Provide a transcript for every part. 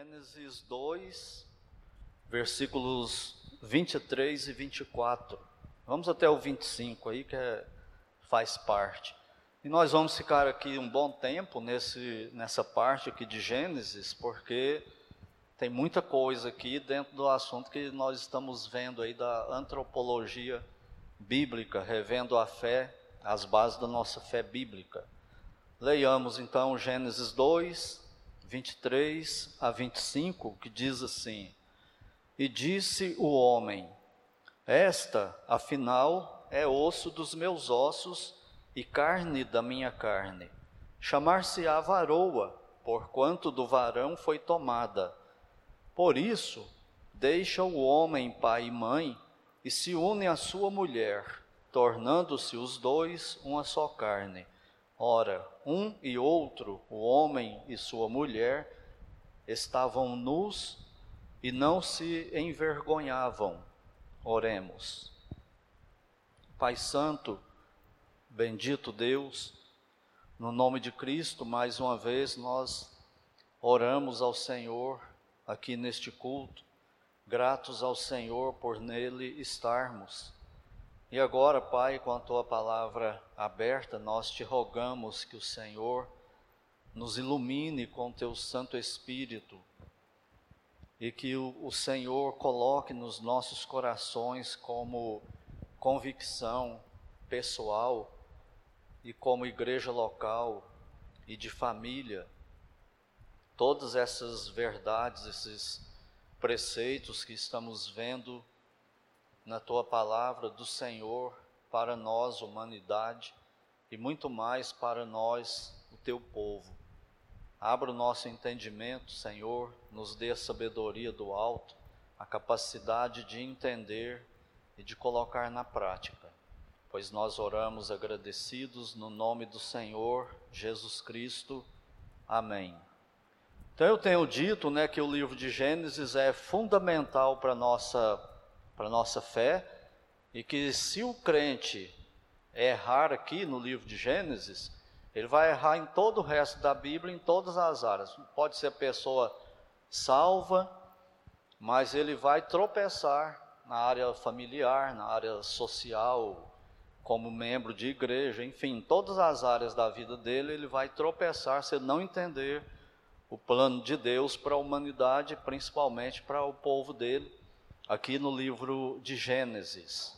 Gênesis 2, versículos 23 e 24. Vamos até o 25 aí, que é, faz parte. E nós vamos ficar aqui um bom tempo nesse, nessa parte aqui de Gênesis, porque tem muita coisa aqui dentro do assunto que nós estamos vendo aí da antropologia bíblica, revendo a fé, as bases da nossa fé bíblica. Leiamos então Gênesis 2, 23 a 25, que diz assim: E disse o homem: Esta, afinal, é osso dos meus ossos e carne da minha carne. Chamar-se-á varoa, porquanto do varão foi tomada. Por isso, deixa o homem pai e mãe e se une à sua mulher, tornando-se os dois uma só carne. Ora, um e outro, o homem e sua mulher, estavam nus e não se envergonhavam. Oremos. Pai Santo, bendito Deus, no nome de Cristo, mais uma vez nós oramos ao Senhor aqui neste culto, gratos ao Senhor por nele estarmos e agora, Pai, com a tua palavra aberta, nós te rogamos que o Senhor nos ilumine com teu Santo Espírito e que o, o Senhor coloque nos nossos corações como convicção pessoal e como igreja local e de família todas essas verdades, esses preceitos que estamos vendo na tua palavra do Senhor para nós, humanidade, e muito mais para nós, o teu povo. Abra o nosso entendimento, Senhor, nos dê a sabedoria do alto, a capacidade de entender e de colocar na prática, pois nós oramos agradecidos no nome do Senhor Jesus Cristo. Amém. Então eu tenho dito, né, que o livro de Gênesis é fundamental para nossa para nossa fé, e que se o crente errar aqui no livro de Gênesis, ele vai errar em todo o resto da Bíblia, em todas as áreas. Pode ser a pessoa salva, mas ele vai tropeçar na área familiar, na área social, como membro de igreja, enfim, em todas as áreas da vida dele, ele vai tropeçar se não entender o plano de Deus para a humanidade, principalmente para o povo dele aqui no livro de Gênesis.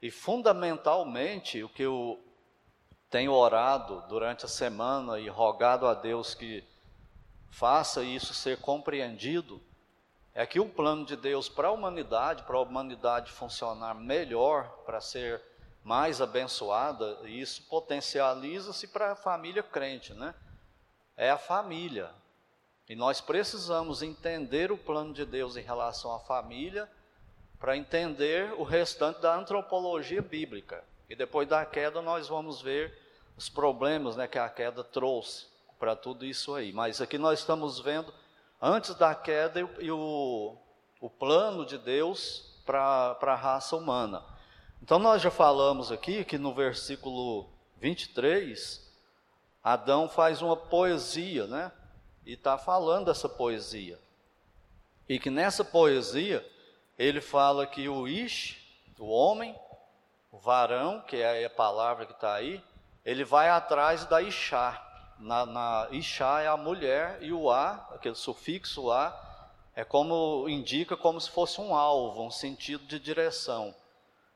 E fundamentalmente, o que eu tenho orado durante a semana e rogado a Deus que faça isso ser compreendido, é que o plano de Deus para a humanidade, para a humanidade funcionar melhor, para ser mais abençoada, e isso potencializa-se para a família crente, né? É a família. E nós precisamos entender o plano de Deus em relação à família para entender o restante da antropologia bíblica. E depois da queda nós vamos ver os problemas né, que a queda trouxe para tudo isso aí. Mas aqui nós estamos vendo antes da queda e o, o plano de Deus para a raça humana. Então nós já falamos aqui que no versículo 23, Adão faz uma poesia, né? E está falando essa poesia. E que nessa poesia ele fala que o Ish, o homem, o varão, que é a palavra que está aí, ele vai atrás da Ishá. Na, na Ishá é a mulher e o A, aquele sufixo A, é como indica como se fosse um alvo, um sentido de direção.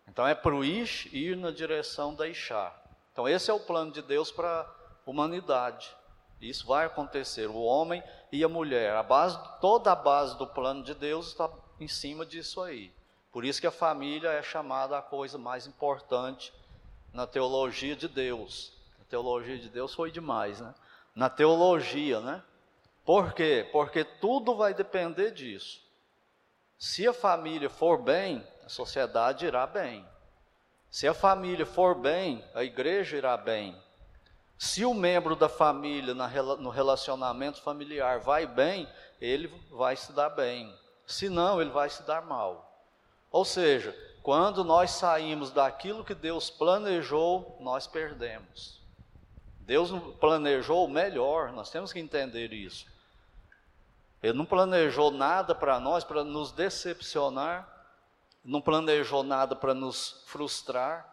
Então é para o Ish ir na direção da Ishá. Então esse é o plano de Deus para a humanidade. Isso vai acontecer, o homem e a mulher. A base, toda a base do plano de Deus está em cima disso aí. Por isso que a família é chamada a coisa mais importante na teologia de Deus. A teologia de Deus foi demais, né? Na teologia, né? Por quê? Porque tudo vai depender disso. Se a família for bem, a sociedade irá bem. Se a família for bem, a igreja irá bem. Se o membro da família no relacionamento familiar vai bem, ele vai se dar bem senão ele vai se dar mal. Ou seja, quando nós saímos daquilo que Deus planejou, nós perdemos. Deus planejou o melhor, nós temos que entender isso. Ele não planejou nada para nós para nos decepcionar, não planejou nada para nos frustrar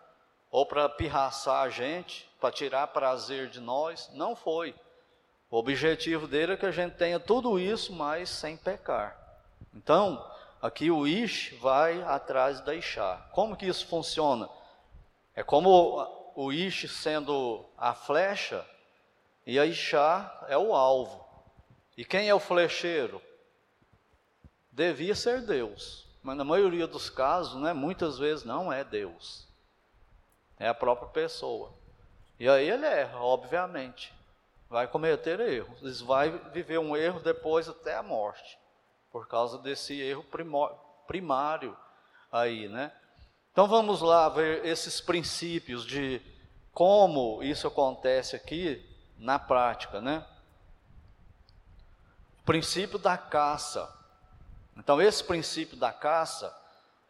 ou para pirraçar a gente, para tirar prazer de nós. Não foi. O objetivo dele é que a gente tenha tudo isso, mas sem pecar. Então, aqui o Ish vai atrás da Ishá. Como que isso funciona? É como o Ish sendo a flecha e a Ishá é o alvo. E quem é o flecheiro? Devia ser Deus, mas na maioria dos casos, né, muitas vezes não é Deus, é a própria pessoa. E aí ele erra, obviamente, vai cometer erros, vai viver um erro depois até a morte, por causa desse erro primário aí, né? Então vamos lá ver esses princípios de como isso acontece aqui na prática, né? O princípio da caça. Então, esse princípio da caça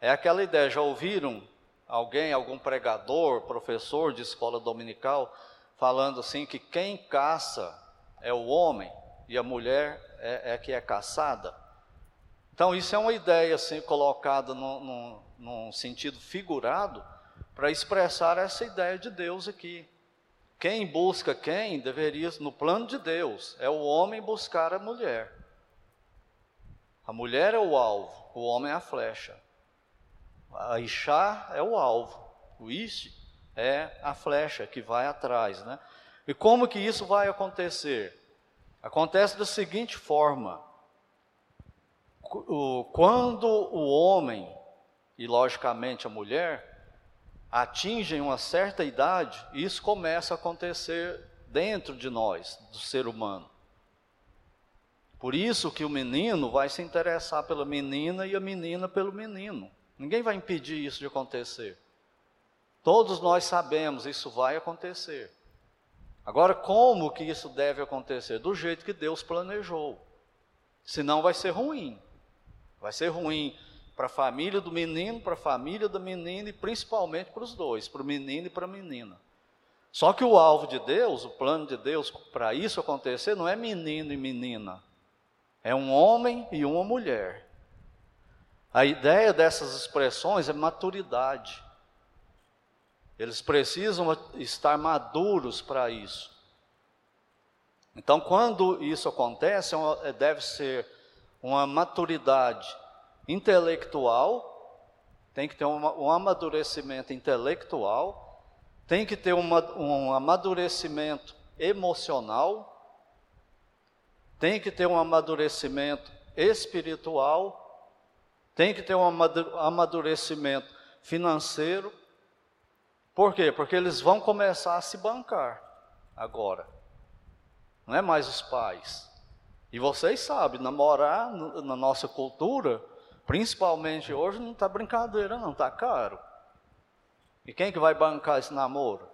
é aquela ideia. Já ouviram alguém, algum pregador, professor de escola dominical, falando assim que quem caça é o homem e a mulher é, é que é caçada? Então, isso é uma ideia assim colocada no, no, num sentido figurado para expressar essa ideia de Deus aqui. Quem busca quem deveria, no plano de Deus, é o homem buscar a mulher. A mulher é o alvo, o homem é a flecha. A Ixá é o alvo, o Ishi é a flecha que vai atrás, né? E como que isso vai acontecer? Acontece da seguinte forma: quando o homem, e logicamente a mulher, atingem uma certa idade, isso começa a acontecer dentro de nós, do ser humano. Por isso que o menino vai se interessar pela menina e a menina pelo menino. Ninguém vai impedir isso de acontecer. Todos nós sabemos, isso vai acontecer. Agora, como que isso deve acontecer? Do jeito que Deus planejou. Senão vai ser ruim. Vai ser ruim para a família do menino, para a família da menina e principalmente para os dois, para o menino e para a menina. Só que o alvo de Deus, o plano de Deus para isso acontecer, não é menino e menina, é um homem e uma mulher. A ideia dessas expressões é maturidade. Eles precisam estar maduros para isso. Então, quando isso acontece, é deve ser uma maturidade intelectual, tem que ter um, um amadurecimento intelectual, tem que ter uma, um amadurecimento emocional, tem que ter um amadurecimento espiritual, tem que ter um amadurecimento financeiro. Por quê? Porque eles vão começar a se bancar agora. Não é mais os pais. E vocês sabem, namorar na nossa cultura Principalmente hoje não está brincadeira, não, está caro. E quem que vai bancar esse namoro?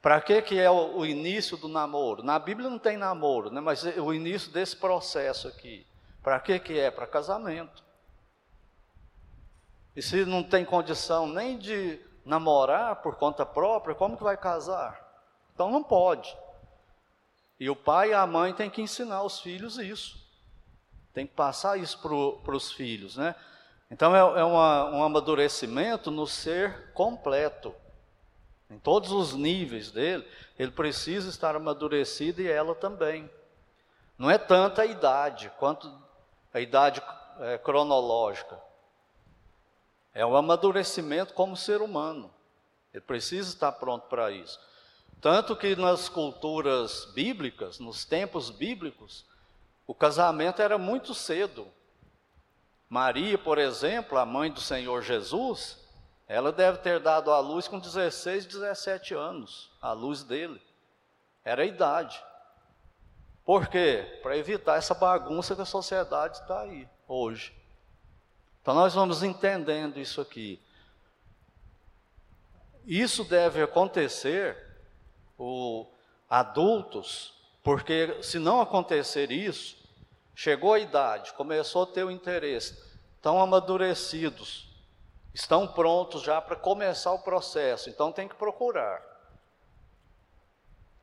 Para que, que é o, início do namoro? Na Bíblia não tem namoro, né? mas o início desse processo aqui. Para que, que é? Para casamento. E se não tem condição nem de namorar por conta própria, como que vai casar? Então não pode. E o pai e a mãe têm que ensinar os filhos isso. Tem que passar isso para os filhos, né? Então é, é uma, um amadurecimento no ser completo. Em todos os níveis dele, ele precisa estar amadurecido e ela também. Não é tanta a idade quanto a idade é, cronológica. É um amadurecimento como ser humano. Ele precisa estar pronto para isso. Tanto que nas culturas bíblicas, nos tempos bíblicos, o casamento era muito cedo. Maria, por exemplo, a mãe do Senhor Jesus, ela deve ter dado à luz com 16, 17 anos, a luz dele. Era a idade. Por quê? Para evitar essa bagunça que a sociedade está aí hoje. Então nós vamos entendendo isso aqui. Isso deve acontecer, o adultos porque se não acontecer isso, chegou a idade, começou a ter o interesse, estão amadurecidos, estão prontos já para começar o processo, então tem que procurar.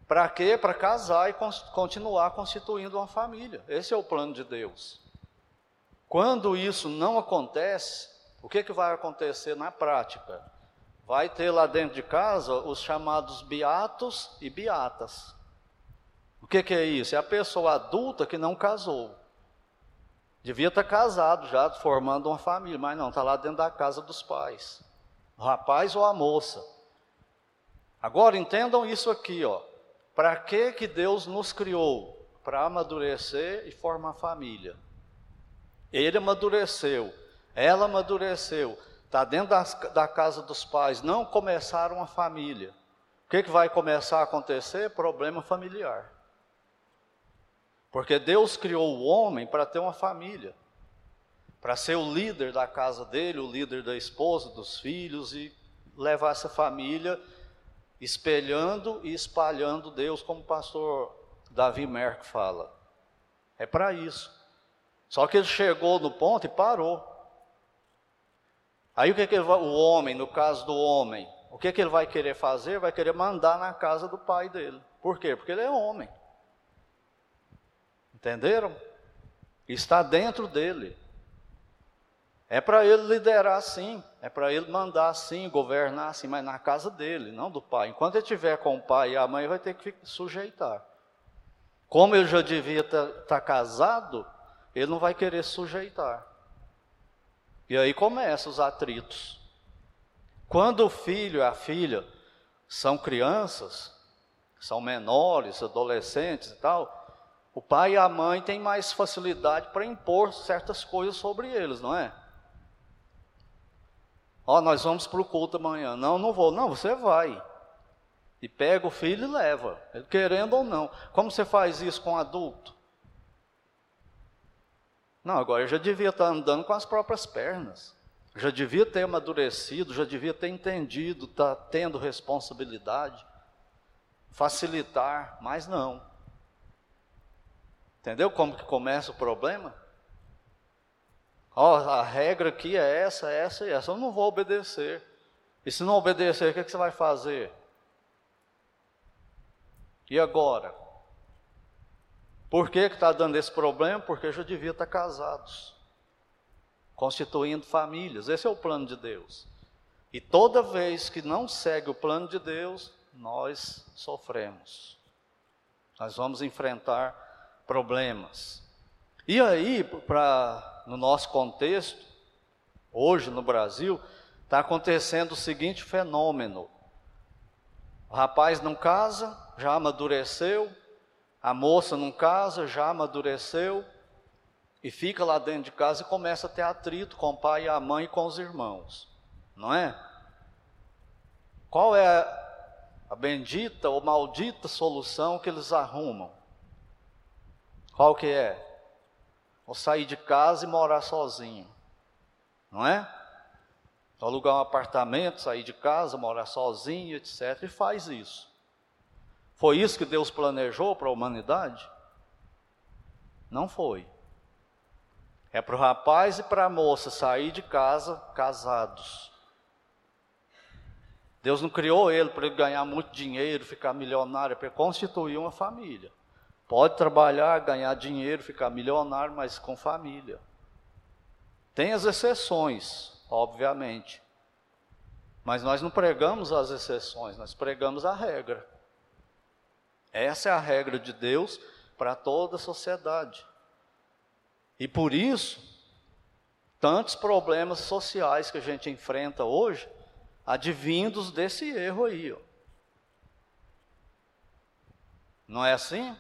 Para quê? Para casar e continuar constituindo uma família. Esse é o plano de Deus. Quando isso não acontece, o que, que vai acontecer na prática? Vai ter lá dentro de casa os chamados beatos e beatas. O que, que é isso? É a pessoa adulta que não casou. Devia estar casado já, formando uma família, mas não, está lá dentro da casa dos pais. O rapaz ou a moça. Agora entendam isso aqui, ó. Para que que Deus nos criou? Para amadurecer e formar família. Ele amadureceu, ela amadureceu, está dentro da, da casa dos pais, não começaram uma família. O que, que vai começar a acontecer? Problema familiar. Porque Deus criou o homem para ter uma família, para ser o líder da casa dele, o líder da esposa, dos filhos e levar essa família espelhando e espalhando Deus, como o pastor Davi Merck fala. É para isso. Só que ele chegou no ponto e parou. Aí o que, que vai, o homem, no caso do homem, o que, que ele vai querer fazer? Vai querer mandar na casa do pai dele. Por quê? Porque ele é homem. Entenderam? Está dentro dele. É para ele liderar sim, é para ele mandar sim, governar sim, mas na casa dele, não do pai. Enquanto ele estiver com o pai e a mãe, vai ter que sujeitar. Como ele já devia estar tá, tá casado, ele não vai querer sujeitar. E aí começam os atritos. Quando o filho e a filha são crianças, são menores, adolescentes e tal, o pai e a mãe têm mais facilidade para impor certas coisas sobre eles, não é? Ó, oh, nós vamos para o culto amanhã. Não, não vou. Não, você vai. E pega o filho e leva, querendo ou não. Como você faz isso com adulto? Não, agora eu já devia estar andando com as próprias pernas. Já devia ter amadurecido, já devia ter entendido, tá tendo responsabilidade, facilitar, mas não. Entendeu como que começa o problema? Oh, a regra aqui é essa, essa e essa. Eu não vou obedecer. E se não obedecer, o que, é que você vai fazer? E agora? Por que está dando esse problema? Porque já devia estar casados, constituindo famílias. Esse é o plano de Deus. E toda vez que não segue o plano de Deus, nós sofremos. Nós vamos enfrentar problemas. E aí, para no nosso contexto, hoje no Brasil, está acontecendo o seguinte fenômeno: o rapaz não casa, já amadureceu, a moça não casa, já amadureceu, e fica lá dentro de casa e começa a ter atrito com o pai e a mãe e com os irmãos, não é? Qual é a bendita ou maldita solução que eles arrumam? Qual que é? ou sair de casa e morar sozinho, não é? Alugar um apartamento, sair de casa, morar sozinho, etc. E faz isso. Foi isso que Deus planejou para a humanidade? Não foi. É para o rapaz e para a moça sair de casa casados. Deus não criou ele para ele ganhar muito dinheiro, ficar milionário, é para constituir uma família. Pode trabalhar, ganhar dinheiro, ficar milionário, mas com família. Tem as exceções, obviamente. Mas nós não pregamos as exceções, nós pregamos a regra. Essa é a regra de Deus para toda a sociedade. E por isso, tantos problemas sociais que a gente enfrenta hoje, advindos desse erro aí. Ó. Não é assim?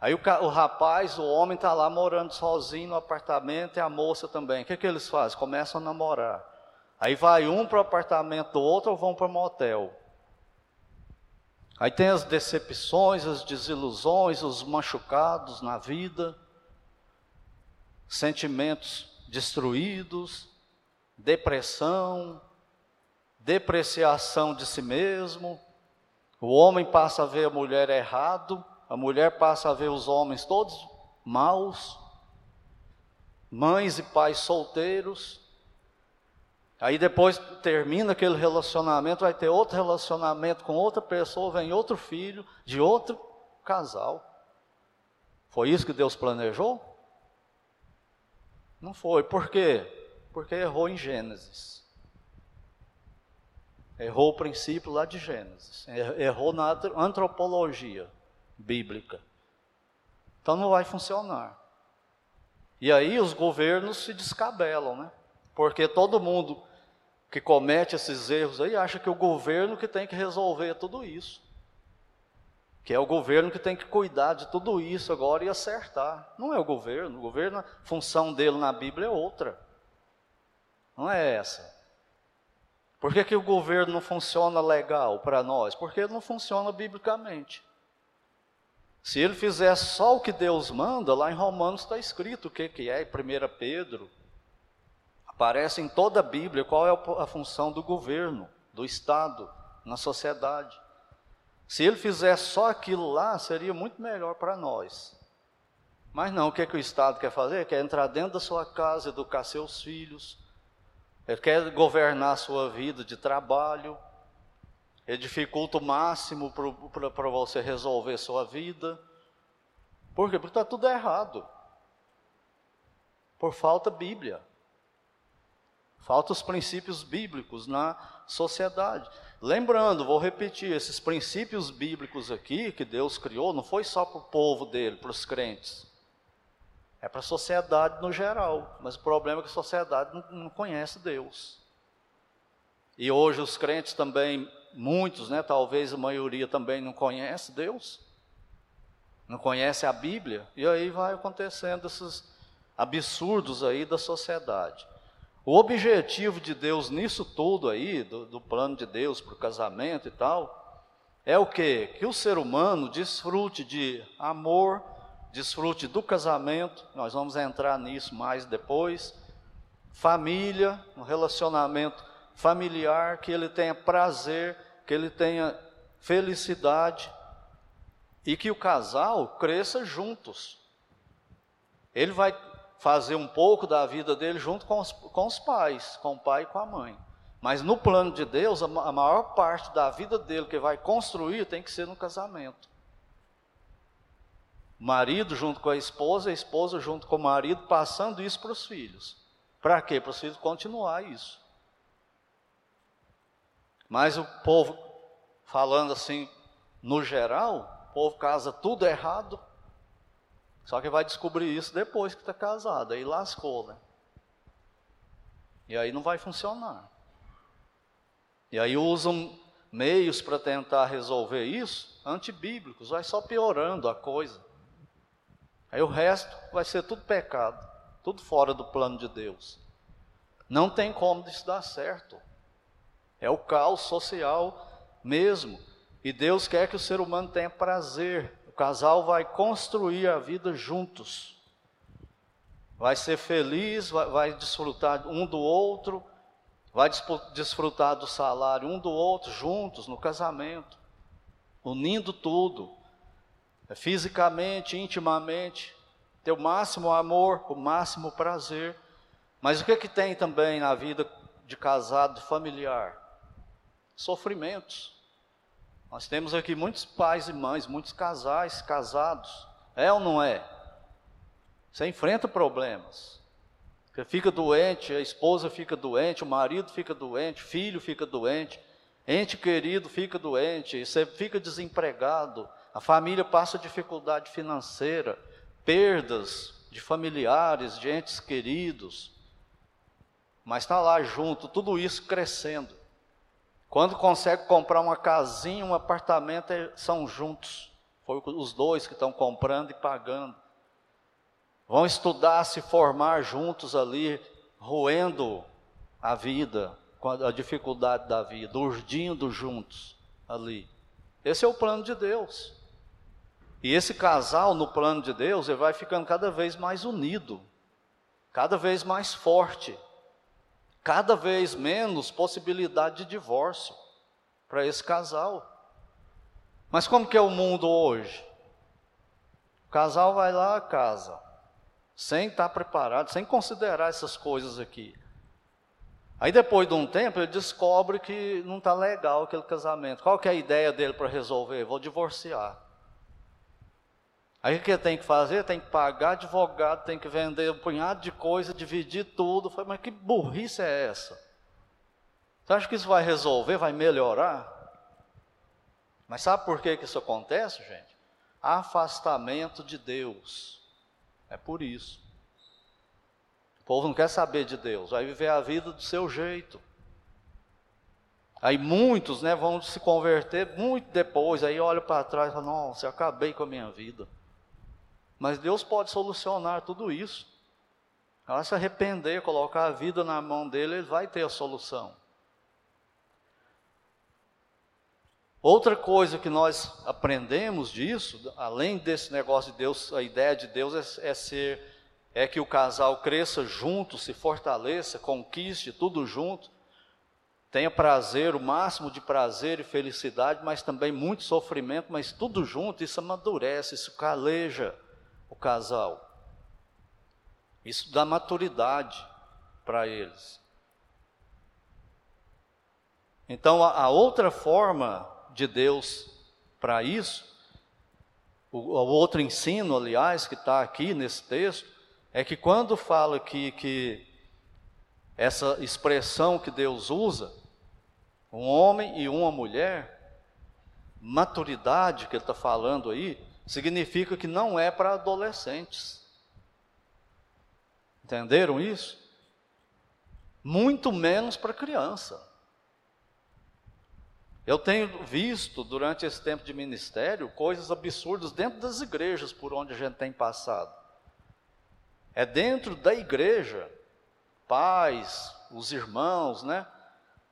Aí o, o rapaz, o homem está lá morando sozinho no apartamento e a moça também. O que, que eles fazem? Começam a namorar. Aí vai um para o apartamento do outro ou vão para o motel. Aí tem as decepções, as desilusões, os machucados na vida, sentimentos destruídos, depressão, depreciação de si mesmo. O homem passa a ver a mulher errado, a mulher passa a ver os homens todos maus, mães e pais solteiros. Aí depois termina aquele relacionamento, vai ter outro relacionamento com outra pessoa, vem outro filho de outro casal. Foi isso que Deus planejou? Não foi. Por quê? Porque errou em Gênesis. Errou o princípio lá de Gênesis. Errou na antropologia bíblica. Então não vai funcionar. E aí os governos se descabelam, né? Porque todo mundo que comete esses erros aí acha que é o governo que tem que resolver tudo isso. Que é o governo que tem que cuidar de tudo isso agora e acertar. Não é o governo. O governo, a função dele na Bíblia é outra. Não é essa. Por que, que o governo não funciona legal para nós? Porque ele não funciona biblicamente. Se ele fizer só o que Deus manda, lá em Romanos está escrito o que, que é, em 1 Pedro. Aparece em toda a Bíblia qual é a função do governo, do Estado, na sociedade. Se ele fizer só aquilo lá, seria muito melhor para nós. Mas não, o que, é que o Estado quer fazer? Quer entrar dentro da sua casa, educar seus filhos, ele quer governar a sua vida de trabalho, ele dificulta o máximo para você resolver sua vida. Por quê? Porque está tudo errado. Por falta Bíblia. Falta os princípios bíblicos na sociedade. Lembrando, vou repetir, esses princípios bíblicos aqui que Deus criou não foi só para o povo dele, para os crentes. É para a sociedade no geral. Mas o problema é que a sociedade não, não conhece Deus. E hoje os crentes também, muitos, né, talvez a maioria também não conhece Deus. Não conhece a Bíblia. E aí vai acontecendo esses absurdos aí da sociedade. O objetivo de Deus nisso tudo aí, do, do plano de Deus para o casamento e tal, é o que? Que o ser humano desfrute de amor, desfrute do casamento, nós vamos entrar nisso mais depois, família, um relacionamento familiar, que ele tenha prazer, que ele tenha felicidade e que o casal cresça juntos. Ele vai fazer um pouco da vida dele junto com os, com os pais, com o pai e com a mãe. Mas no plano de Deus, a, maior parte da vida dele que vai construir tem que ser no casamento. marido junto com a esposa, a esposa junto com o marido, passando isso para os filhos. Para quê? Para os filhos continuar isso. Mas o povo, falando assim, no geral, o povo casa tudo errado, só que vai descobrir isso depois que está casado, aí lascou, né? E aí não vai funcionar. E aí usam meios para tentar resolver isso, antibíblicos, vai só piorando a coisa. Aí o resto vai ser tudo pecado, tudo fora do plano de Deus. Não tem como isso dar certo. É o caos social mesmo. E Deus quer que o ser humano tenha prazer casal vai construir a vida juntos. Vai ser feliz, vai, vai desfrutar um do outro, vai desfrutar do salário um do outro juntos no casamento, unindo tudo, é, fisicamente, intimamente, ter o máximo amor, o máximo prazer. Mas o que, que tem também na vida de casado familiar? Sofrimentos. Nós temos aqui muitos pais e mães, muitos casais casados. É ou não é? Você enfrenta problemas. Você fica doente, a esposa fica doente, o marido fica doente, o filho fica doente, ente querido fica doente, você fica desempregado, a família passa dificuldade financeira, perdas de familiares, de entes queridos. Mas está lá junto, tudo isso crescendo. Quando consegue comprar uma casinha, um apartamento, são juntos. Foi os dois que estão comprando e pagando. Vão estudar, se formar juntos ali, roendo a vida, a dificuldade da vida, urdindo juntos ali. Esse é o plano de Deus. E esse casal, no plano de Deus, ele vai ficando cada vez mais unido, cada vez mais forte cada vez menos possibilidade de divórcio para esse casal. Mas como que é o mundo hoje? O casal vai lá a casa, sem estar preparado, sem considerar essas coisas aqui. Aí depois de um tempo ele descobre que não está legal aquele casamento. Qual que é a ideia dele para resolver? Vou divorciar. Aí o que tem que fazer? Tem que pagar advogado, tem que vender um punhado de coisa, dividir tudo. Falei, mas que burrice é essa? Você acha que isso vai resolver, vai melhorar? Mas sabe por que, que isso acontece, gente? Afastamento de Deus. É por isso. O povo não quer saber de Deus, vai viver a vida do seu jeito. Aí muitos né, vão se converter muito depois, aí olham para trás e falam, nossa, eu acabei com a minha vida. Mas Deus pode solucionar tudo isso. Ela se arrepender, colocar a vida na mão dele, ele vai ter a solução. Outra coisa que nós aprendemos disso, além desse negócio de Deus, a ideia de Deus é, é ser, é que o casal cresça junto, se fortaleça, conquiste tudo junto, tenha prazer, o máximo de prazer e felicidade, mas também muito sofrimento, mas tudo junto, isso amadurece, isso caleja o casal. Isso dá maturidade para eles. Então, a, a, outra forma de Deus para isso, o, o, outro ensino, aliás, que está aqui nesse texto, é que quando fala que, que essa expressão que Deus usa, um homem e uma mulher, maturidade que ele está falando aí, significa que não é para adolescentes. Entenderam isso? Muito menos para criança. Eu tenho visto durante esse tempo de ministério coisas absurdas dentro das igrejas por onde a gente tem passado. É dentro da igreja, pais, os irmãos, né?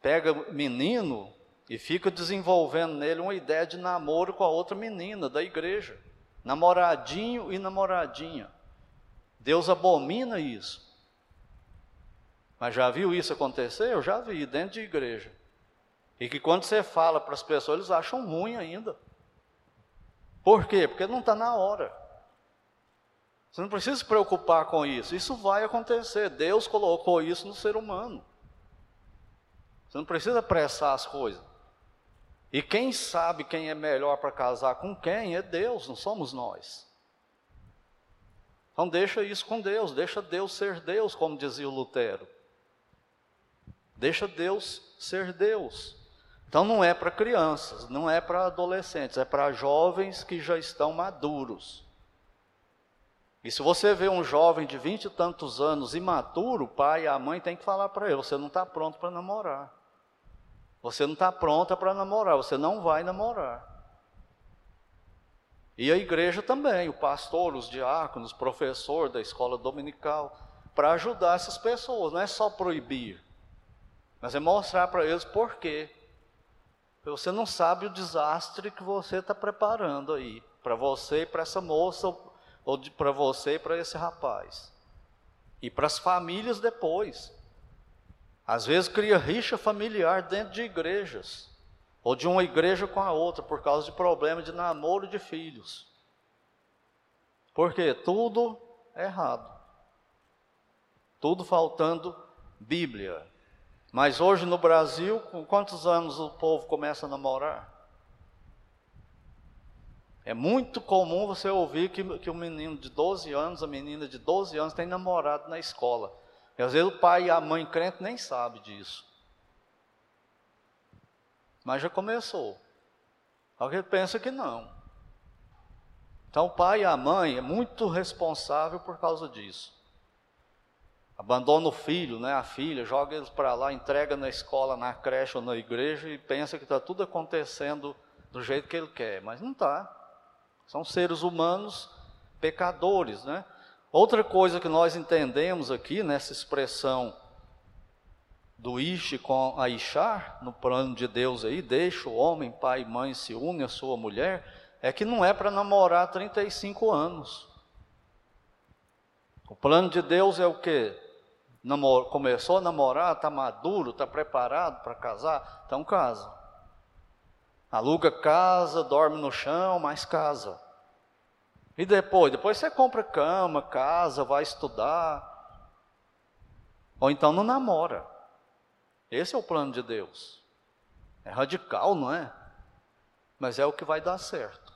Pega menino e fica desenvolvendo nele uma ideia de namoro com a outra menina da igreja namoradinho e namoradinha. Deus abomina isso. Mas já viu isso acontecer? Eu já vi dentro de igreja. E que quando você fala para as pessoas, eles acham ruim ainda. Por quê? Porque não está na hora. Você não precisa se preocupar com isso. Isso vai acontecer. Deus colocou isso no ser humano. Você não precisa apressar as coisas. E quem sabe quem é melhor para casar com quem é Deus, não somos nós. Então deixa isso com Deus, deixa Deus ser Deus, como dizia o Lutero. Deixa Deus ser Deus. Então não é para crianças, não é para adolescentes, é para jovens que já estão maduros. E se você vê um jovem de vinte e tantos anos imaturo, o pai e a mãe tem que falar para ele: você não está pronto para namorar. Você não está pronta para namorar, você não vai namorar. E a igreja também, o pastor, os diáconos, o professor da escola dominical, para ajudar essas pessoas, não é só proibir, mas é mostrar para eles por quê. Você não sabe o desastre que você está preparando aí, para você e para essa moça, ou para você e para esse rapaz. E para as famílias depois. Às vezes cria rixa familiar dentro de igrejas, ou de uma igreja com a outra, por causa de problema de namoro de filhos. Porque tudo é errado. Tudo faltando Bíblia. Mas hoje no Brasil, com quantos anos o povo começa a namorar? É muito comum você ouvir que, que um menino de 12 anos, a menina de 12 anos tem namorado na escola. E às vezes o pai e a mãe crente nem sabe disso. Mas já começou. Alguém pensa que não. Então o pai e a mãe é muito responsável por causa disso. Abandona o filho, né, a filha, joga eles para lá, entrega na escola, na creche ou na igreja e pensa que está tudo acontecendo do jeito que ele quer, mas não está. São seres humanos pecadores, né? Outra coisa que nós entendemos aqui nessa expressão do Ish com a Ishar, no plano de Deus aí, deixa o homem, pai e mãe se une à sua mulher, é que não é para namorar 35 anos. O plano de Deus é o que? Começou a namorar, está maduro, está preparado para casar, então casa. Aluga casa, dorme no chão, mas casa. E depois? Depois você compra cama, casa, vai estudar. Ou então não namora. Esse é o plano de Deus. É radical, não é? Mas é o que vai dar certo.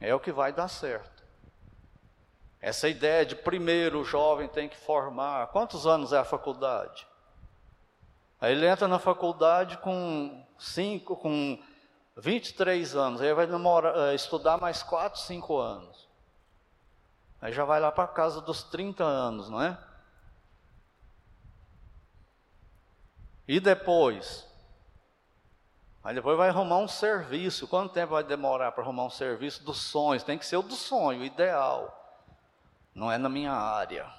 É o que vai dar certo. Essa ideia de primeiro o jovem tem que formar. Quantos anos é a faculdade? Aí ele entra na faculdade com cinco, com 23 anos, aí vai namorar, eh, estudar mais 4, 5 anos. Aí já vai lá para casa dos 30 anos, não é? E depois? Aí depois vai arrumar um serviço. Quanto tempo vai demorar para arrumar um serviço dos sonhos? Tem que ser o do sonho, o ideal. Não é na minha área.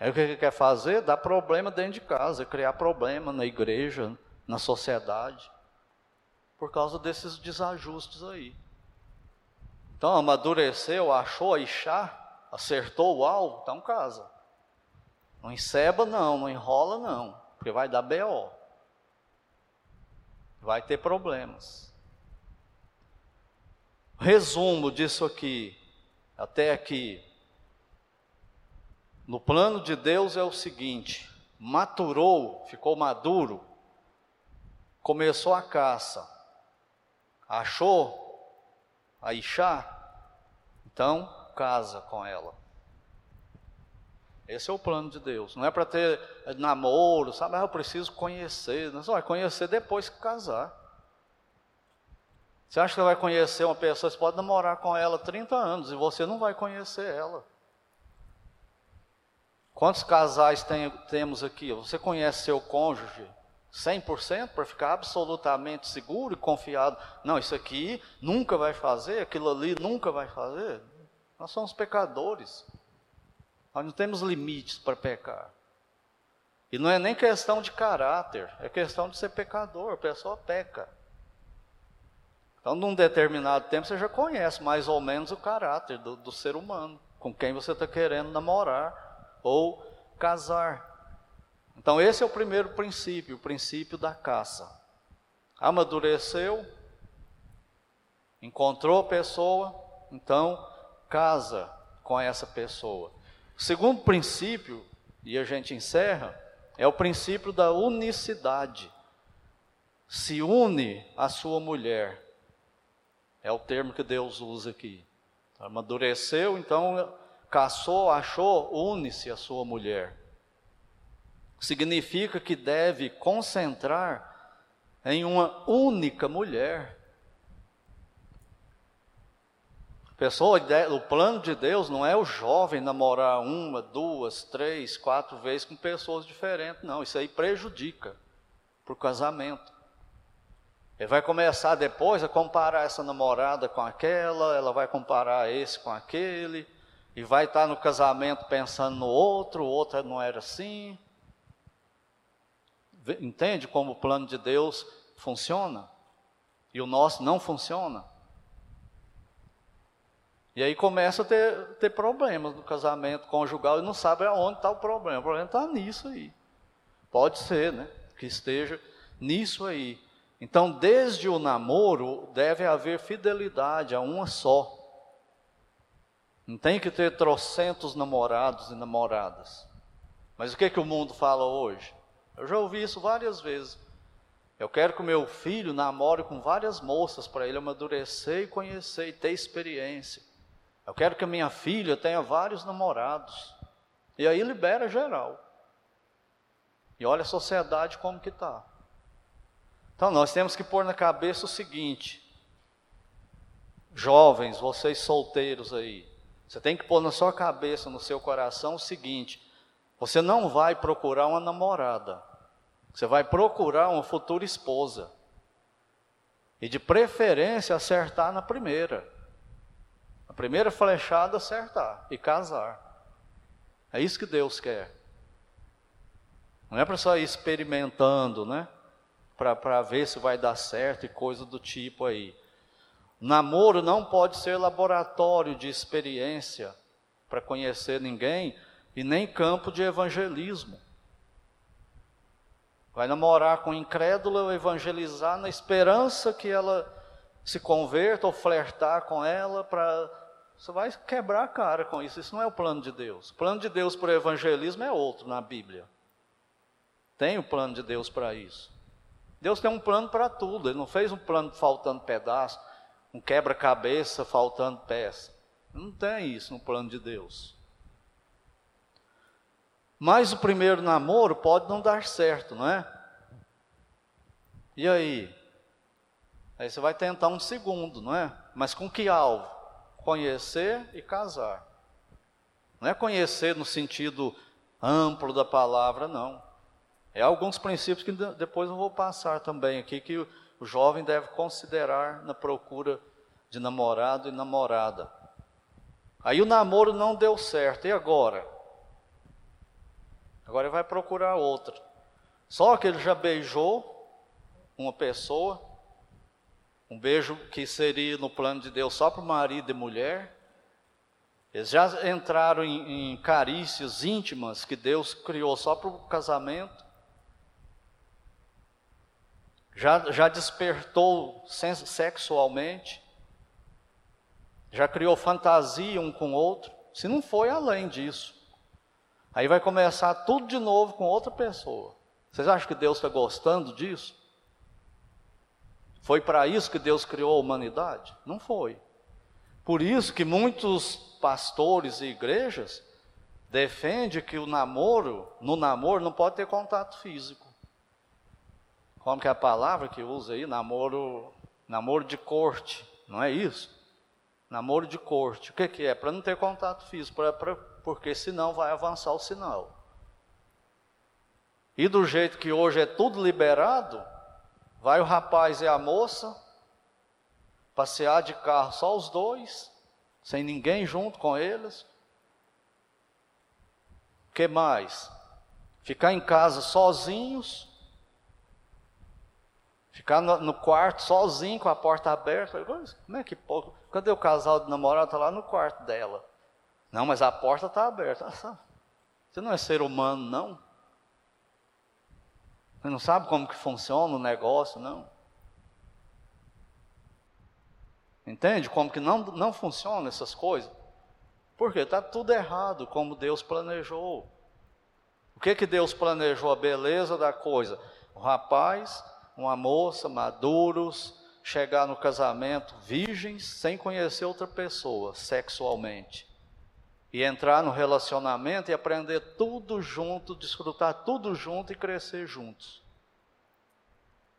Aí o que ele quer fazer? Dar problema dentro de casa, criar problema na igreja, na sociedade por causa desses desajustes aí. Então, amadureceu, achou a Ixá, acertou o alvo, então casa. Não enceba não, não enrola não, porque vai dar BO. Vai ter problemas. Resumo disso aqui, até aqui. No plano de Deus é o seguinte: maturou, ficou maduro, começou a caça achou a Ixá, então casa com ela. Esse é o plano de Deus. Não é para ter namoro, sabe? Ah, eu preciso conhecer. Não, você vai conhecer depois que casar. Você acha que vai conhecer uma pessoa, você pode namorar com ela 30 anos e você não vai conhecer ela. Quantos casais tem, temos aqui? Você conhece seu cônjuge 100% para ficar absolutamente seguro e confiado. Não, isso aqui nunca vai fazer, aquilo ali nunca vai fazer. Nós somos pecadores. Nós não temos limites para pecar. E não é nem questão de caráter, é questão de ser pecador. A pessoa peca. Então, num determinado tempo, você já conhece mais ou menos o caráter do, do ser humano, com quem você está querendo namorar ou casar. Então, esse é o primeiro princípio, o princípio da caça. Amadureceu, encontrou a pessoa, então casa com essa pessoa. Segundo princípio, e a gente encerra, é o princípio da unicidade. Se une a sua mulher. É o termo que Deus usa aqui. Amadureceu, então caçou, achou, une-se a sua mulher significa que deve concentrar em uma única mulher. Pessoa, o plano de Deus não é o jovem namorar uma, duas, três, quatro vezes com pessoas diferentes, não. Isso aí prejudica para o casamento. Ele vai começar depois a comparar essa namorada com aquela, ela vai comparar esse com aquele, e vai estar no casamento pensando no outro, o outro não era assim. Entende como o plano de Deus funciona? E o nosso não funciona? E aí começa a ter, ter problemas no casamento conjugal e não sabe aonde está o problema. O problema está nisso aí. Pode ser, né? Que esteja nisso aí. Então, desde o namoro, deve haver fidelidade a uma só. Não tem que ter trocentos namorados e namoradas. Mas o que, que o mundo fala hoje? Eu já ouvi isso várias vezes. Eu quero que o meu filho namore com várias moças para ele amadurecer e conhecer e ter experiência. Eu quero que a minha filha tenha vários namorados. E aí libera geral. E olha a sociedade como que está. Então nós temos que pôr na cabeça o seguinte: jovens, vocês solteiros aí, você tem que pôr na sua cabeça, no seu coração o seguinte: você não vai procurar uma namorada. Você vai procurar uma futura esposa. E de preferência acertar na primeira. A primeira flechada acertar e casar. É isso que Deus quer. Não é para só ir experimentando, né? Para ver se vai dar certo e coisa do tipo aí. Namoro não pode ser laboratório de experiência para conhecer ninguém, e nem campo de evangelismo. Vai namorar com incrédula ou evangelizar na esperança que ela se converta ou flertar com ela para. Você vai quebrar a cara com isso. Isso não é o plano de Deus. O plano de Deus para o evangelismo é outro na Bíblia. Tem o plano de Deus para isso. Deus tem um plano para tudo. Ele não fez um plano faltando pedaço. um quebra-cabeça faltando peça. Não tem isso no plano de Deus. Mas o primeiro namoro pode não dar certo, não é? E aí? Aí você vai tentar um segundo, não é? Mas com que alvo? Conhecer e casar. Não é conhecer no sentido amplo da palavra, não. É alguns princípios que depois eu vou passar também aqui que o jovem deve considerar na procura de namorado e namorada. Aí o namoro não deu certo, e agora? Agora ele vai procurar outra. Só que ele já beijou uma pessoa, um beijo que seria no plano de Deus só para marido e mulher. Eles já entraram em, em carícias íntimas que Deus criou só para o casamento. Já, já despertou sexualmente. Já criou fantasia um com o outro. Se não foi além disso. Aí vai começar tudo de novo com outra pessoa. Vocês acham que Deus está gostando disso? Foi para isso que Deus criou a humanidade? Não foi. Por isso que muitos pastores e igrejas defendem que o namoro, no namoro, não pode ter contato físico. Como que é a palavra que usa aí? Namoro, namoro de corte, não é isso? Namoro de corte. O que, que é? Para não ter contato físico, pra, porque senão vai avançar o sinal. E do jeito que hoje é tudo liberado, vai o rapaz e a moça passear de carro só os dois, sem ninguém junto com eles. O que mais? Ficar em casa sozinhos, ficar no, quarto sozinho com a porta aberta. Como é que pouco? Cadê o casal de namorado? Está lá no quarto dela. Não, mas a porta está aberta. Você não é ser humano, não? Você não sabe como que funciona o negócio, não? Entende como que não, não funciona essas coisas? Porque está tudo errado como Deus planejou. O que que Deus planejou? A beleza da coisa. O rapaz, uma moça, maduros, chegar no casamento virgens, sem conhecer outra pessoa sexualmente. E entrar no relacionamento e aprender tudo junto, desfrutar tudo junto e crescer juntos.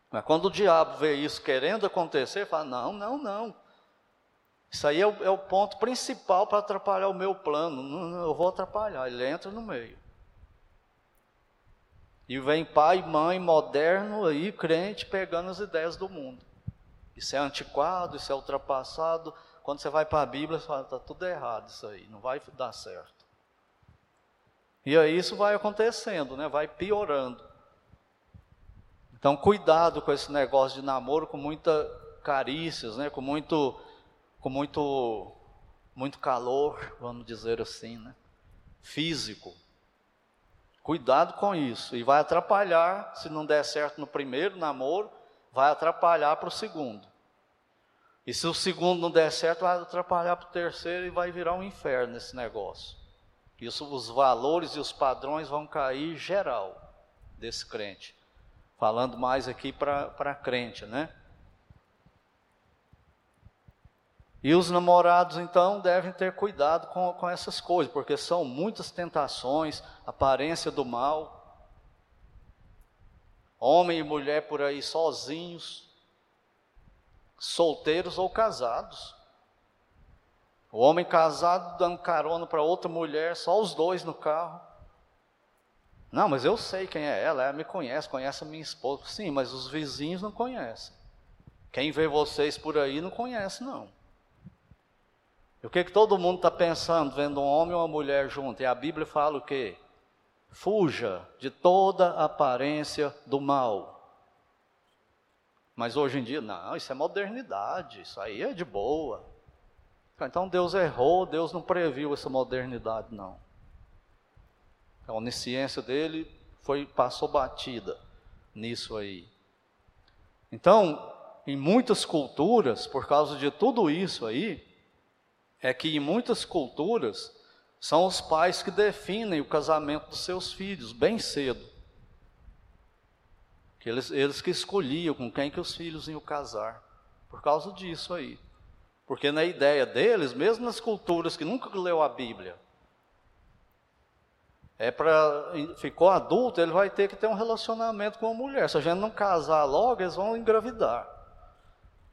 Mas quando o diabo vê isso querendo acontecer, fala: não, não, não. Isso aí é o, é o ponto principal para atrapalhar o meu plano. Não, não, eu vou atrapalhar. Ele entra no meio. E vem pai, mãe, moderno aí, crente, pegando as ideias do mundo. Isso é antiquado, isso é ultrapassado. Quando você vai para a Bíblia, você fala, está tudo errado isso aí, não vai dar certo. E aí isso vai acontecendo, né? vai piorando. Então, cuidado com esse negócio de namoro com muita carícias, né? com muito, com muito, muito calor, vamos dizer assim, né? físico. Cuidado com isso. E vai atrapalhar, se não der certo no primeiro namoro, vai atrapalhar para o segundo. E se o segundo não der certo, vai atrapalhar para o terceiro e vai virar um inferno esse negócio. Isso, os valores e os padrões vão cair geral desse crente. Falando mais aqui para crente, né? E os namorados, então, devem ter cuidado com, com essas coisas, porque são muitas tentações, aparência do mal, homem e mulher por aí sozinhos, solteiros ou casados. O homem casado dando carona para outra mulher, só os dois no carro. Não, mas eu sei quem é ela, ela me conhece, conhece a minha esposa. Sim, mas os vizinhos não conhecem. Quem vê vocês por aí não conhece, não. E o que, que todo mundo está pensando, vendo um homem e uma mulher junto? E a Bíblia fala o quê? Fuja de toda aparência do mal. Mas hoje em dia, não, isso é modernidade, isso aí é de boa. Então Deus errou, Deus não previu essa modernidade, não. A onisciência dele foi passou batida nisso aí. Então, em muitas culturas, por causa de tudo isso aí, é que em muitas culturas são os pais que definem o casamento dos seus filhos bem cedo. Que eles, eles que escolhiam com quem que os filhos iam casar. Por causa disso aí. Porque na ideia deles, mesmo nas culturas que nunca leu a Bíblia, é para ficou adulto, ele vai ter que ter um relacionamento com a mulher. Se a gente não casar logo, eles vão engravidar.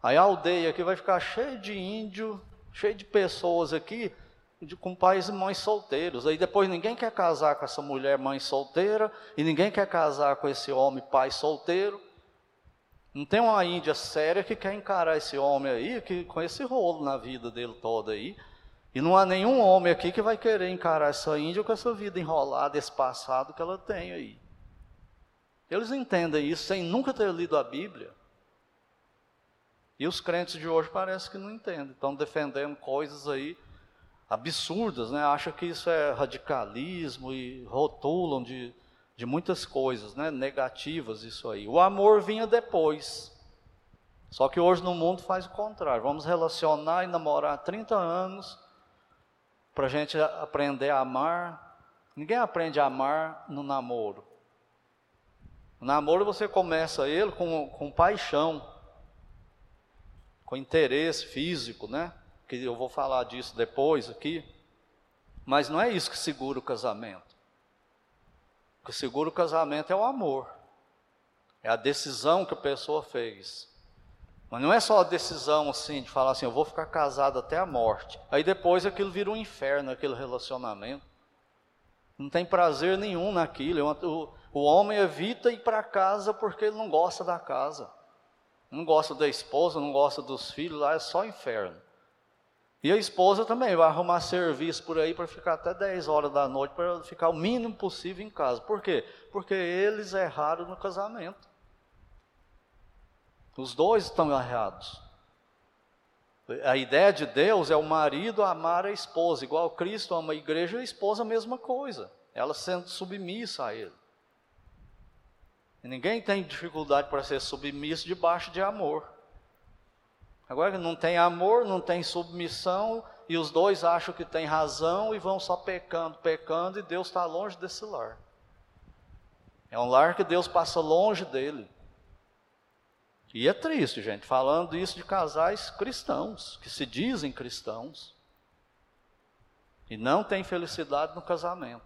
Aí a aldeia aqui vai ficar cheia de índio, cheia de pessoas aqui de, com pais e mães solteiros. Aí depois ninguém quer casar com essa mulher mãe solteira e ninguém quer casar com esse homem pai solteiro. Não tem uma índia séria que quer encarar esse homem aí, que com esse rolo na vida dele toda aí. E não há nenhum homem aqui que vai querer encarar essa índia com essa vida enrolada, esse passado que ela tem aí. Eles entendem isso sem nunca ter lido a Bíblia. E os crentes de hoje parece que não entendem, estão defendendo coisas aí absurdas, né? Acham que isso é radicalismo e rotulam de, de muitas coisas, né? Negativas isso aí. O amor vinha depois. Só que hoje no mundo faz o contrário. Vamos relacionar e namorar 30 anos para a gente aprender a amar. Ninguém aprende a amar no namoro. O namoro você começa ele com, com paixão, com interesse físico, né? Que eu vou falar disso depois aqui, mas não é isso que segura o casamento. O que segura o casamento é o amor, é a decisão que a pessoa fez. Mas não é só a decisão assim, de falar assim, eu vou ficar casado até a morte. Aí depois aquilo vira um inferno, aquele relacionamento. Não tem prazer nenhum naquilo. O, o homem evita ir para casa porque ele não gosta da casa. Não gosta da esposa, não gosta dos filhos, lá é só inferno. E a esposa também vai arrumar serviço por aí para ficar até 10 horas da noite, para ficar o mínimo possível em casa. Por quê? Porque eles erraram no casamento. Os dois estão errados. A ideia de Deus é o marido amar a esposa, igual Cristo ama a igreja, a esposa a mesma coisa, ela sendo submissa a ele. E ninguém tem dificuldade para ser submisso debaixo de amor. Agora não tem amor, não tem submissão, e os dois acham que tem razão e vão só pecando, pecando, e Deus está longe desse lar. É um lar que Deus passa longe dele. E é triste, gente, falando isso de casais cristãos, que se dizem cristãos, e não tem felicidade no casamento.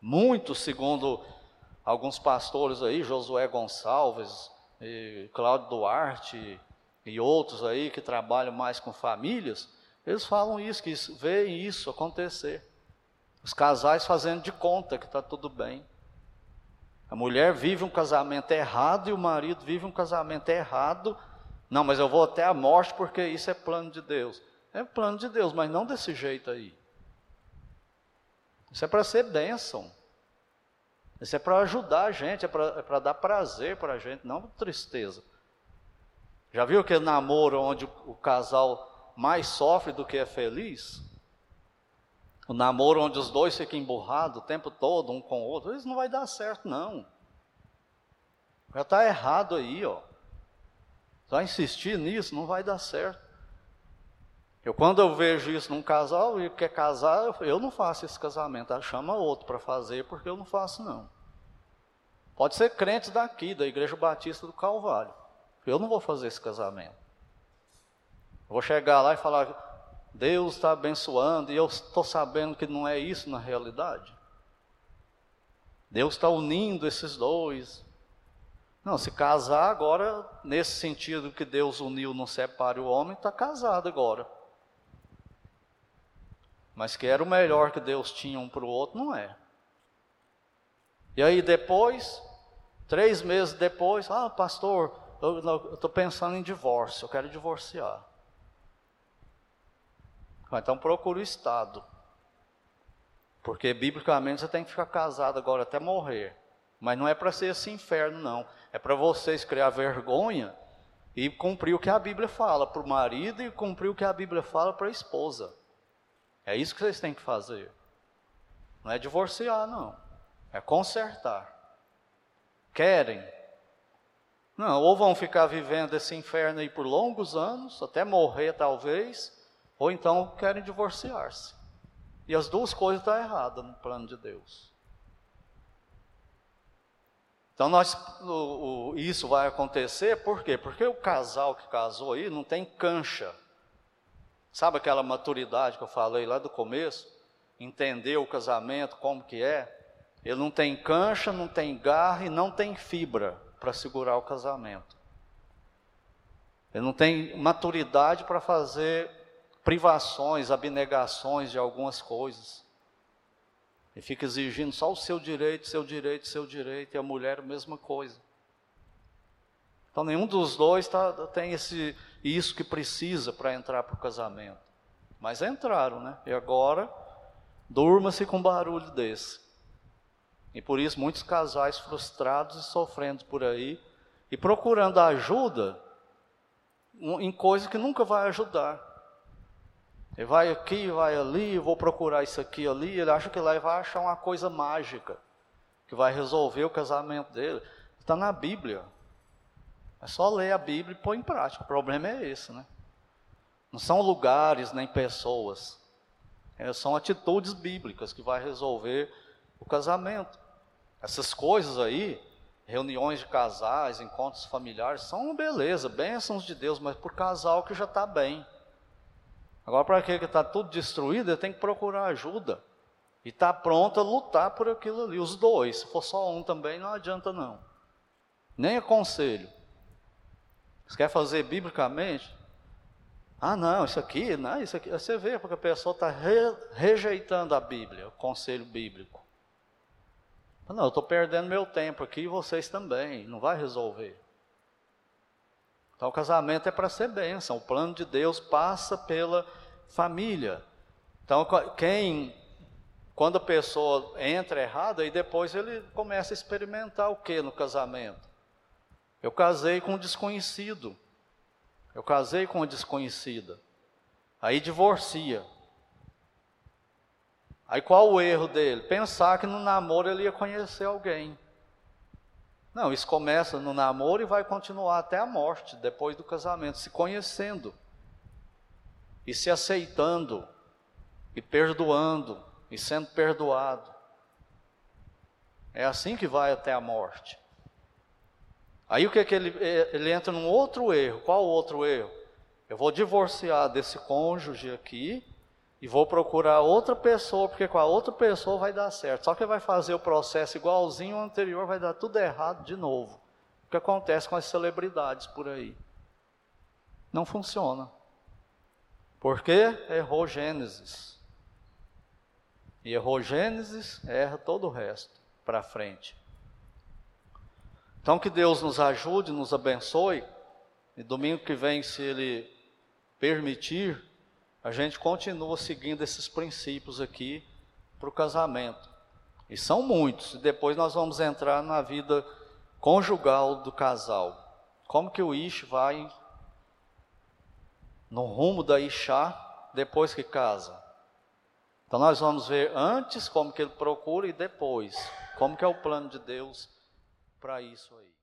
Muitos, segundo alguns pastores aí, Josué Gonçalves, Cláudio Duarte, e outros aí que trabalham mais com famílias, eles falam isso, que veem isso acontecer. Os casais fazendo de conta que está tudo bem. A mulher vive um casamento errado e o marido vive um casamento errado. Não, mas eu vou até a morte porque isso é plano de Deus. É plano de Deus, mas não desse jeito aí. Isso é para ser bênção. Isso é para ajudar a gente, é para é dar prazer para a gente, não tristeza. Já viu aquele namoro onde o casal mais sofre do que é feliz? O namoro onde os dois ficam emburrados o tempo todo, um com o outro, isso não vai dar certo, não. Já está errado aí, ó. Só insistir nisso não vai dar certo. Eu, quando eu vejo isso num casal e quer casar, eu não faço esse casamento. Ela chama outro para fazer, porque eu não faço, não. Pode ser crentes daqui, da Igreja Batista do Calvário. Eu não vou fazer esse casamento. Eu vou chegar lá e falar, Deus está abençoando, e eu estou sabendo que não é isso na realidade. Deus está unindo esses dois. Não, se casar agora, nesse sentido que Deus uniu, não separe o homem, está casado agora. Mas que era o melhor que Deus tinha um para o outro, não é. E aí depois, três meses depois, ah, pastor, eu estou pensando em divórcio, eu quero divorciar. Então procure o Estado. Porque biblicamente você tem que ficar casado agora até morrer. Mas não é para ser esse inferno, não. É para vocês criar vergonha e cumprir o que a Bíblia fala para o marido e cumprir o que a Bíblia fala para a esposa. É isso que vocês têm que fazer. Não é divorciar, não. É consertar. Querem, não, ou vão ficar vivendo esse inferno aí por longos anos, até morrer talvez, ou então querem divorciar-se. E as duas coisas estão erradas no plano de Deus. Então nós, o, o, isso vai acontecer por quê? Porque o casal que casou aí não tem cancha. Sabe aquela maturidade que eu falei lá do começo? Entender o casamento, como que é? Ele não tem cancha, não tem garra e não tem fibra para segurar o casamento. Ele não tem maturidade para fazer privações, abnegações de algumas coisas. Ele fica exigindo só o seu direito, seu direito, seu direito, e a mulher a mesma coisa. Então nenhum dos dois tá, tem esse, isso que precisa para entrar para o casamento. Mas entraram, né? E agora, durma-se com um barulho desse. E por isso muitos casais frustrados e sofrendo por aí, e procurando ajuda em coisa que nunca vai ajudar. Ele vai aqui, vai ali, vou procurar isso aqui ali, ele acha que lá vai achar uma coisa mágica, que vai resolver o casamento dele. Está na Bíblia. É só ler a Bíblia e pôr em prática. O problema é esse, né? Não são lugares nem pessoas. É, são atitudes bíblicas que vai resolver o casamento. Essas coisas aí, reuniões de casais, encontros familiares, são uma beleza, bênçãos de Deus, mas por casal que já está bem. Agora, para aquele que está tudo destruído, ele tem que procurar ajuda. E está pronto a lutar por aquilo ali, os dois. Se for só um também, não adianta não. Nem aconselho. Você quer fazer biblicamente? Ah, não, isso aqui, não, isso aqui. Você vê, porque a pessoa está re, rejeitando a Bíblia, o conselho bíblico. Não, eu estou perdendo meu tempo aqui e vocês também, não vai resolver. Então, o casamento é para ser bênção, o plano de Deus passa pela família. Então, quem, quando a pessoa entra errada, e depois ele começa a experimentar o que no casamento? Eu casei com um desconhecido. Eu casei com uma desconhecida. Aí divorcia. Aí qual o erro dele? Pensar que no namoro ele ia conhecer alguém. Não, isso começa no namoro e vai continuar até a morte, depois do casamento, se conhecendo e se aceitando e perdoando e sendo perdoado. É assim que vai até a morte. Aí o que é que ele, ele entra num outro erro? Qual o outro erro? Eu vou divorciar desse cônjuge aqui e vou procurar outra pessoa, porque com a outra pessoa vai dar certo. Só que vai fazer o processo igualzinho ao anterior, vai dar tudo errado de novo. O que acontece com as celebridades por aí? Não funciona. Porque errou Gênesis. E errou Gênesis, erra todo o resto para frente. Então que Deus nos ajude, nos abençoe. E domingo que vem, se Ele permitir, a gente continua seguindo esses princípios aqui para o casamento. E são muitos. E depois nós vamos entrar na vida conjugal do casal. Como que o Ish vai no rumo da Ishá depois que casa? Então nós vamos ver antes como que ele procura e depois como que é o plano de Deus para isso aí.